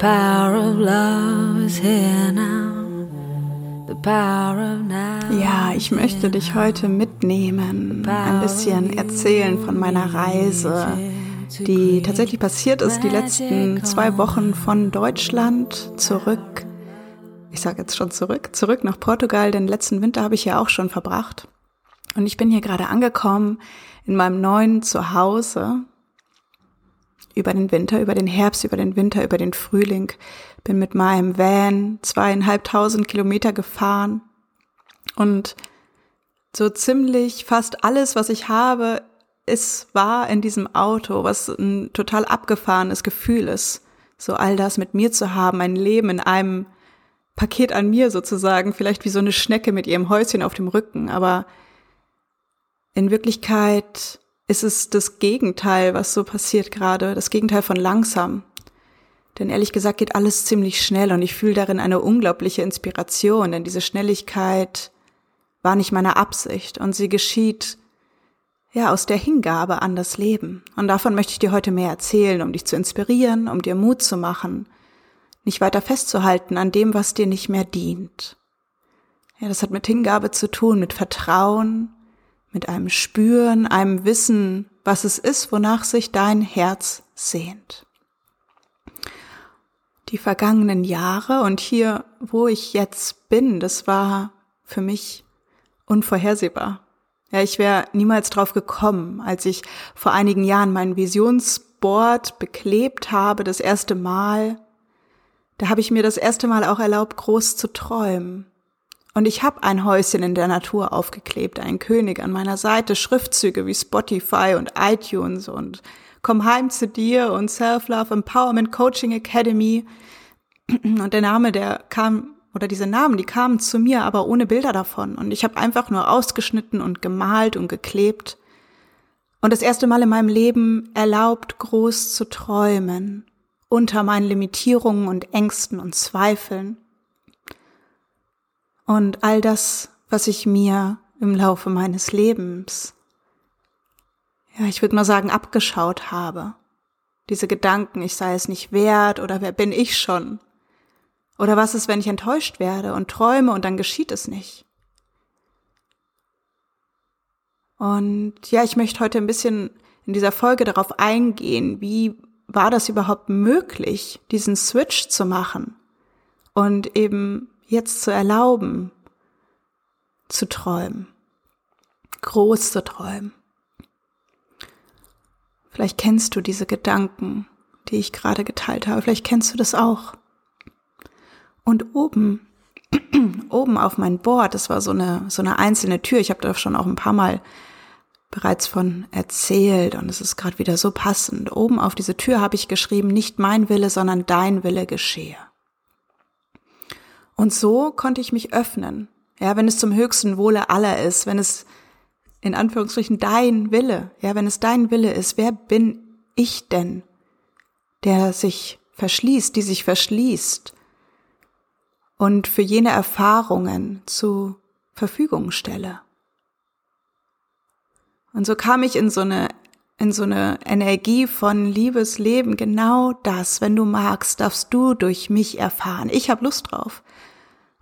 Power of love is here now. The power of now. Ja, ich möchte dich heute mitnehmen, ein bisschen erzählen von meiner Reise, die tatsächlich passiert ist die letzten zwei Wochen von Deutschland zurück. Ich sage jetzt schon zurück, zurück nach Portugal, denn letzten Winter habe ich ja auch schon verbracht. Und ich bin hier gerade angekommen in meinem neuen Zuhause über den Winter, über den Herbst, über den Winter, über den Frühling. Bin mit meinem Van zweieinhalbtausend Kilometer gefahren und so ziemlich fast alles, was ich habe, ist war in diesem Auto, was ein total abgefahrenes Gefühl ist. So all das mit mir zu haben, ein Leben in einem Paket an mir sozusagen, vielleicht wie so eine Schnecke mit ihrem Häuschen auf dem Rücken, aber in Wirklichkeit ist es das Gegenteil, was so passiert gerade, das Gegenteil von langsam. Denn ehrlich gesagt geht alles ziemlich schnell und ich fühle darin eine unglaubliche Inspiration, denn diese Schnelligkeit war nicht meine Absicht und sie geschieht ja aus der Hingabe an das Leben. Und davon möchte ich dir heute mehr erzählen, um dich zu inspirieren, um dir Mut zu machen, nicht weiter festzuhalten an dem, was dir nicht mehr dient. Ja, das hat mit Hingabe zu tun, mit Vertrauen, mit einem Spüren, einem Wissen, was es ist, wonach sich dein Herz sehnt. Die vergangenen Jahre und hier, wo ich jetzt bin, das war für mich unvorhersehbar. Ja, ich wäre niemals drauf gekommen, als ich vor einigen Jahren mein Visionsboard beklebt habe, das erste Mal. Da habe ich mir das erste Mal auch erlaubt, groß zu träumen. Und ich habe ein Häuschen in der Natur aufgeklebt, ein König an meiner Seite, Schriftzüge wie Spotify und iTunes und Komm heim zu dir und Self-Love Empowerment Coaching Academy. Und der Name, der kam, oder diese Namen, die kamen zu mir, aber ohne Bilder davon. Und ich habe einfach nur ausgeschnitten und gemalt und geklebt. Und das erste Mal in meinem Leben erlaubt, groß zu träumen, unter meinen Limitierungen und Ängsten und Zweifeln und all das, was ich mir im Laufe meines Lebens, ja, ich würde mal sagen, abgeschaut habe. Diese Gedanken, ich sei es nicht wert oder wer bin ich schon? Oder was ist, wenn ich enttäuscht werde und träume und dann geschieht es nicht? Und ja, ich möchte heute ein bisschen in dieser Folge darauf eingehen, wie war das überhaupt möglich, diesen Switch zu machen und eben jetzt zu erlauben, zu träumen, groß zu träumen. Vielleicht kennst du diese Gedanken, die ich gerade geteilt habe, vielleicht kennst du das auch. Und oben, oben auf mein Board, das war so eine, so eine einzelne Tür, ich habe da schon auch ein paar Mal bereits von erzählt und es ist gerade wieder so passend. Oben auf diese Tür habe ich geschrieben, nicht mein Wille, sondern dein Wille geschehe. Und so konnte ich mich öffnen. Ja, wenn es zum höchsten Wohle aller ist, wenn es in Anführungsstrichen dein Wille, ja, wenn es dein Wille ist, wer bin ich denn, der sich verschließt, die sich verschließt und für jene Erfahrungen zu Verfügung stelle? Und so kam ich in so eine in so eine Energie von Liebesleben, genau das, wenn du magst, darfst du durch mich erfahren. Ich habe Lust drauf.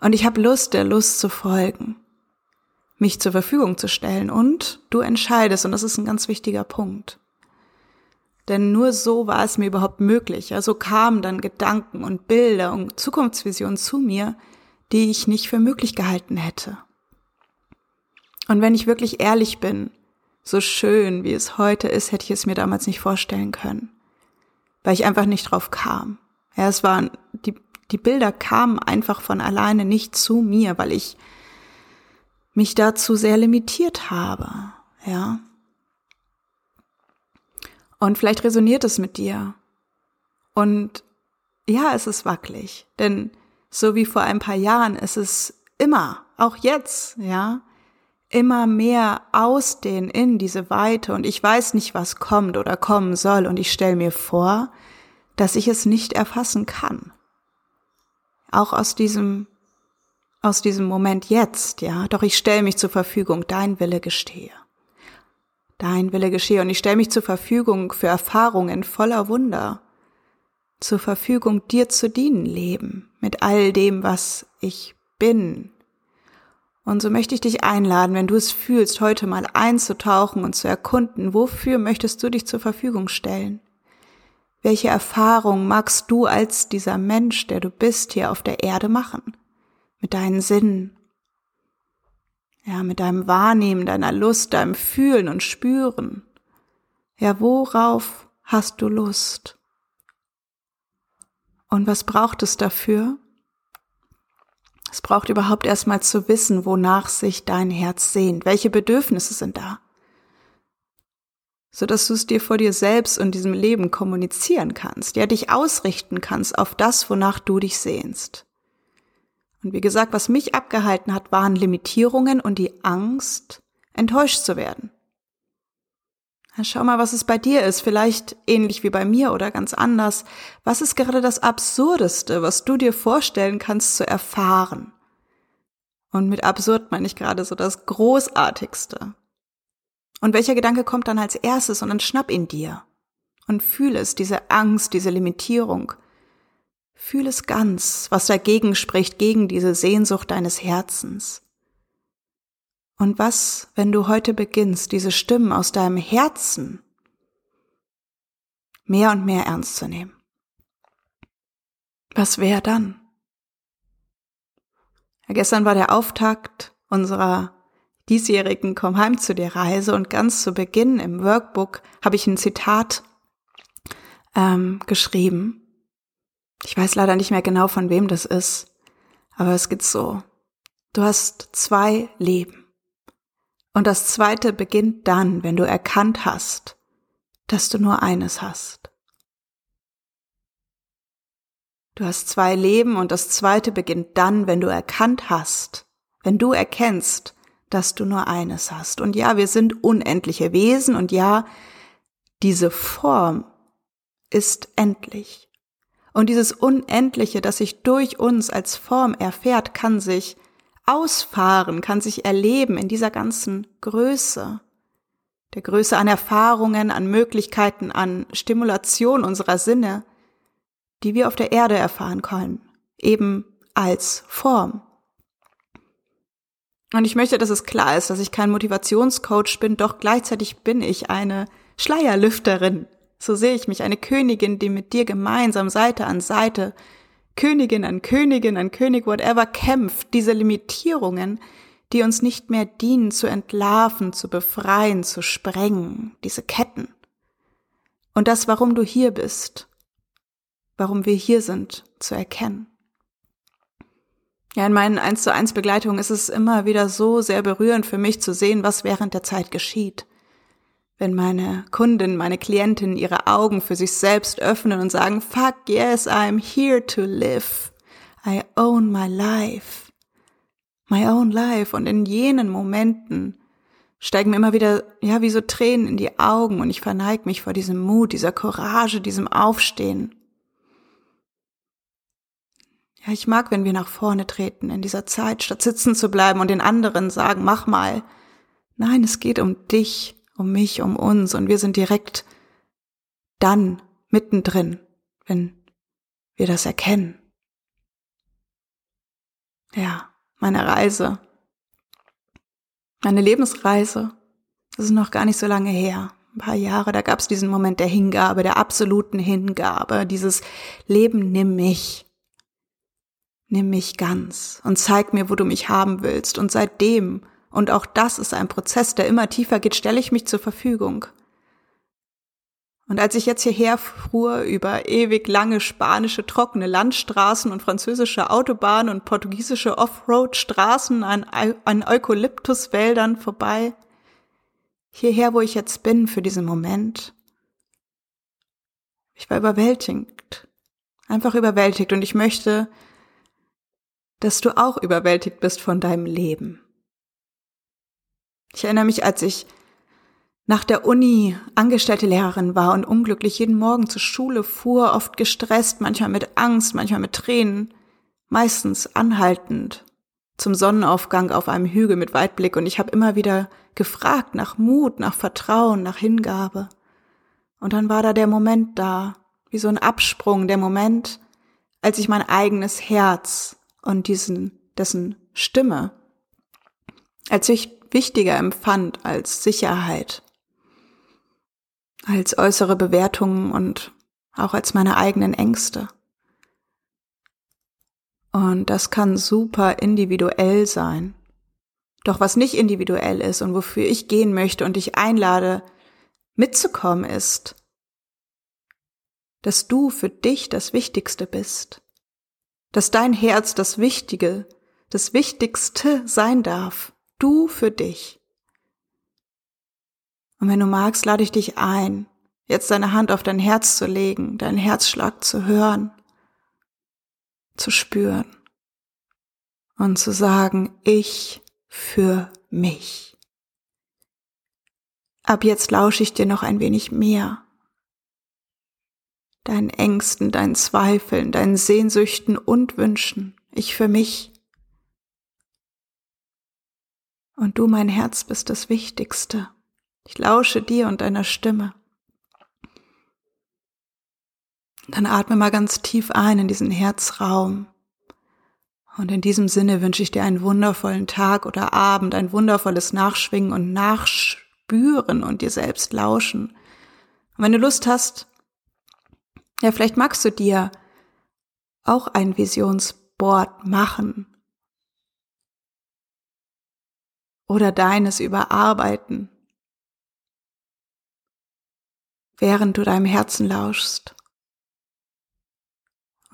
Und ich habe Lust, der Lust zu folgen, mich zur Verfügung zu stellen und du entscheidest, und das ist ein ganz wichtiger Punkt. Denn nur so war es mir überhaupt möglich. Also kamen dann Gedanken und Bilder und Zukunftsvisionen zu mir, die ich nicht für möglich gehalten hätte. Und wenn ich wirklich ehrlich bin, so schön wie es heute ist, hätte ich es mir damals nicht vorstellen können, weil ich einfach nicht drauf kam. Ja, es waren die die Bilder kamen einfach von alleine nicht zu mir, weil ich mich dazu sehr limitiert habe, ja. Und vielleicht resoniert es mit dir. Und ja, es ist wackelig. Denn so wie vor ein paar Jahren ist es immer, auch jetzt, ja, immer mehr ausdehnen in diese Weite und ich weiß nicht, was kommt oder kommen soll und ich stelle mir vor, dass ich es nicht erfassen kann. Auch aus diesem, aus diesem Moment jetzt, ja, doch ich stelle mich zur Verfügung, dein Wille gestehe. Dein Wille geschehe und ich stelle mich zur Verfügung für Erfahrungen voller Wunder, zur Verfügung, dir zu dienen, Leben, mit all dem, was ich bin, und so möchte ich dich einladen, wenn du es fühlst, heute mal einzutauchen und zu erkunden, wofür möchtest du dich zur Verfügung stellen? Welche Erfahrung magst du als dieser Mensch, der du bist, hier auf der Erde machen? Mit deinen Sinnen? Ja, mit deinem Wahrnehmen, deiner Lust, deinem Fühlen und Spüren. Ja, worauf hast du Lust? Und was braucht es dafür? Es braucht überhaupt erstmal zu wissen, wonach sich dein Herz sehnt. Welche Bedürfnisse sind da? So dass du es dir vor dir selbst und diesem Leben kommunizieren kannst, ja, dich ausrichten kannst auf das, wonach du dich sehnst. Und wie gesagt, was mich abgehalten hat, waren Limitierungen und die Angst, enttäuscht zu werden. Schau mal, was es bei dir ist, vielleicht ähnlich wie bei mir oder ganz anders. Was ist gerade das Absurdeste, was du dir vorstellen kannst zu erfahren? Und mit absurd meine ich gerade so das Großartigste. Und welcher Gedanke kommt dann als erstes und dann schnapp ihn dir und fühle es, diese Angst, diese Limitierung. Fühle es ganz, was dagegen spricht, gegen diese Sehnsucht deines Herzens. Und was, wenn du heute beginnst, diese Stimmen aus deinem Herzen mehr und mehr ernst zu nehmen? Was wäre dann? Ja, gestern war der Auftakt unserer diesjährigen Komm heim zu dir Reise und ganz zu Beginn im Workbook habe ich ein Zitat ähm, geschrieben. Ich weiß leider nicht mehr genau, von wem das ist, aber es geht so. Du hast zwei Leben. Und das zweite beginnt dann, wenn du erkannt hast, dass du nur eines hast. Du hast zwei Leben und das zweite beginnt dann, wenn du erkannt hast, wenn du erkennst, dass du nur eines hast. Und ja, wir sind unendliche Wesen und ja, diese Form ist endlich. Und dieses Unendliche, das sich durch uns als Form erfährt, kann sich ausfahren, kann sich erleben in dieser ganzen Größe. Der Größe an Erfahrungen, an Möglichkeiten, an Stimulation unserer Sinne, die wir auf der Erde erfahren können, eben als Form. Und ich möchte, dass es klar ist, dass ich kein Motivationscoach bin, doch gleichzeitig bin ich eine Schleierlüfterin. So sehe ich mich, eine Königin, die mit dir gemeinsam Seite an Seite Königin an Königin an König, whatever, kämpft, diese Limitierungen, die uns nicht mehr dienen, zu entlarven, zu befreien, zu sprengen, diese Ketten. Und das, warum du hier bist, warum wir hier sind, zu erkennen. Ja, in meinen 1 zu 1 Begleitungen ist es immer wieder so sehr berührend für mich zu sehen, was während der Zeit geschieht wenn meine Kundin, meine Klientin ihre Augen für sich selbst öffnen und sagen, fuck yes, I'm here to live. I own my life. My own life. Und in jenen Momenten steigen mir immer wieder, ja, wie so Tränen in die Augen und ich verneige mich vor diesem Mut, dieser Courage, diesem Aufstehen. Ja, ich mag, wenn wir nach vorne treten in dieser Zeit, statt sitzen zu bleiben und den anderen sagen, mach mal. Nein, es geht um dich um mich, um uns und wir sind direkt dann mittendrin, wenn wir das erkennen. Ja, meine Reise, meine Lebensreise, das ist noch gar nicht so lange her. Ein paar Jahre, da gab es diesen Moment der Hingabe, der absoluten Hingabe, dieses Leben nimm mich. Nimm mich ganz und zeig mir, wo du mich haben willst. Und seitdem und auch das ist ein Prozess, der immer tiefer geht, stelle ich mich zur Verfügung. Und als ich jetzt hierher fuhr über ewig lange spanische trockene Landstraßen und französische Autobahnen und portugiesische Offroad-Straßen an, an Eukalyptuswäldern vorbei, hierher, wo ich jetzt bin für diesen Moment, ich war überwältigt, Einfach überwältigt. Und ich möchte, dass du auch überwältigt bist von deinem Leben. Ich erinnere mich, als ich nach der Uni angestellte Lehrerin war und unglücklich jeden Morgen zur Schule fuhr, oft gestresst, manchmal mit Angst, manchmal mit Tränen, meistens anhaltend zum Sonnenaufgang auf einem Hügel mit Weitblick und ich habe immer wieder gefragt nach Mut, nach Vertrauen, nach Hingabe. Und dann war da der Moment da, wie so ein Absprung, der Moment, als ich mein eigenes Herz und diesen, dessen Stimme als ich wichtiger empfand als Sicherheit, als äußere Bewertungen und auch als meine eigenen Ängste. Und das kann super individuell sein. Doch was nicht individuell ist und wofür ich gehen möchte und dich einlade, mitzukommen, ist, dass du für dich das Wichtigste bist, dass dein Herz das Wichtige, das Wichtigste sein darf, du für dich. Und wenn du magst, lade ich dich ein, jetzt deine Hand auf dein Herz zu legen, deinen Herzschlag zu hören, zu spüren und zu sagen, ich für mich. Ab jetzt lausche ich dir noch ein wenig mehr. Deinen Ängsten, deinen Zweifeln, deinen Sehnsüchten und Wünschen. Ich für mich. Und du, mein Herz, bist das Wichtigste. Ich lausche dir und deiner Stimme. Dann atme mal ganz tief ein in diesen Herzraum. Und in diesem Sinne wünsche ich dir einen wundervollen Tag oder Abend, ein wundervolles Nachschwingen und Nachspüren und dir selbst lauschen. Und wenn du Lust hast, ja, vielleicht magst du dir auch ein Visionsboard machen oder deines überarbeiten, während du deinem Herzen lauschst.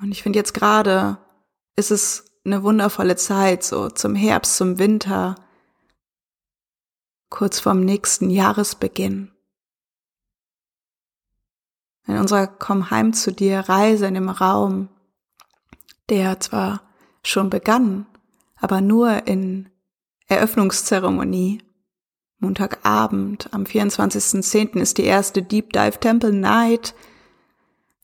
Und ich finde jetzt gerade ist es eine wundervolle Zeit, so zum Herbst, zum Winter, kurz vorm nächsten Jahresbeginn. In unserer Komm heim zu dir Reise in dem Raum, der zwar schon begann, aber nur in Eröffnungszeremonie. Montagabend am 24.10. ist die erste Deep Dive Temple Night.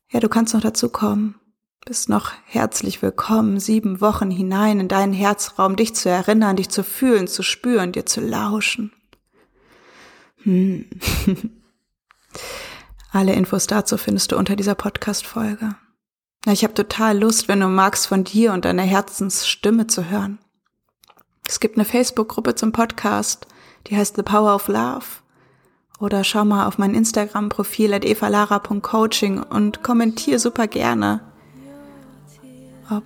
Ja, du kannst noch dazu kommen bist noch herzlich willkommen, sieben Wochen hinein in deinen Herzraum, dich zu erinnern, dich zu fühlen, zu spüren, dir zu lauschen. Hm. Alle Infos dazu findest du unter dieser Podcast-Folge. Ich habe total Lust, wenn du magst, von dir und deiner Herzensstimme zu hören. Es gibt eine Facebook-Gruppe zum Podcast, die heißt The Power of Love. Oder schau mal auf mein Instagram-Profil at evalara.coaching und kommentier super gerne ob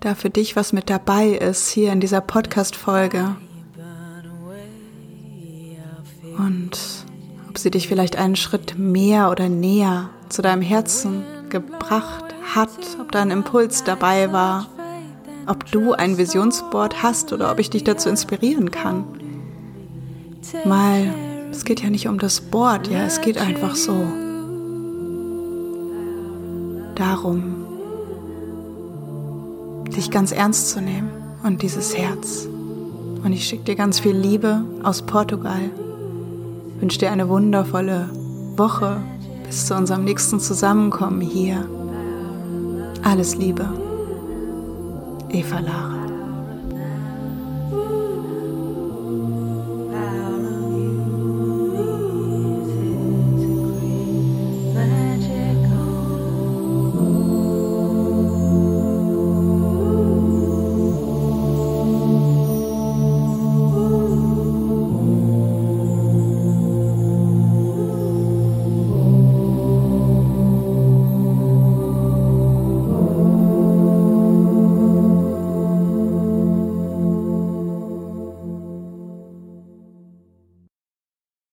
da für dich was mit dabei ist hier in dieser Podcast-Folge. Ob sie dich vielleicht einen Schritt mehr oder näher zu deinem Herzen gebracht hat, ob da ein Impuls dabei war, ob du ein Visionsboard hast oder ob ich dich dazu inspirieren kann. Mal, es geht ja nicht um das Board, ja, es geht einfach so darum, dich ganz ernst zu nehmen und dieses Herz. Und ich schicke dir ganz viel Liebe aus Portugal. Wünsche dir eine wundervolle Woche bis zu unserem nächsten Zusammenkommen hier. Alles Liebe. Eva Lara.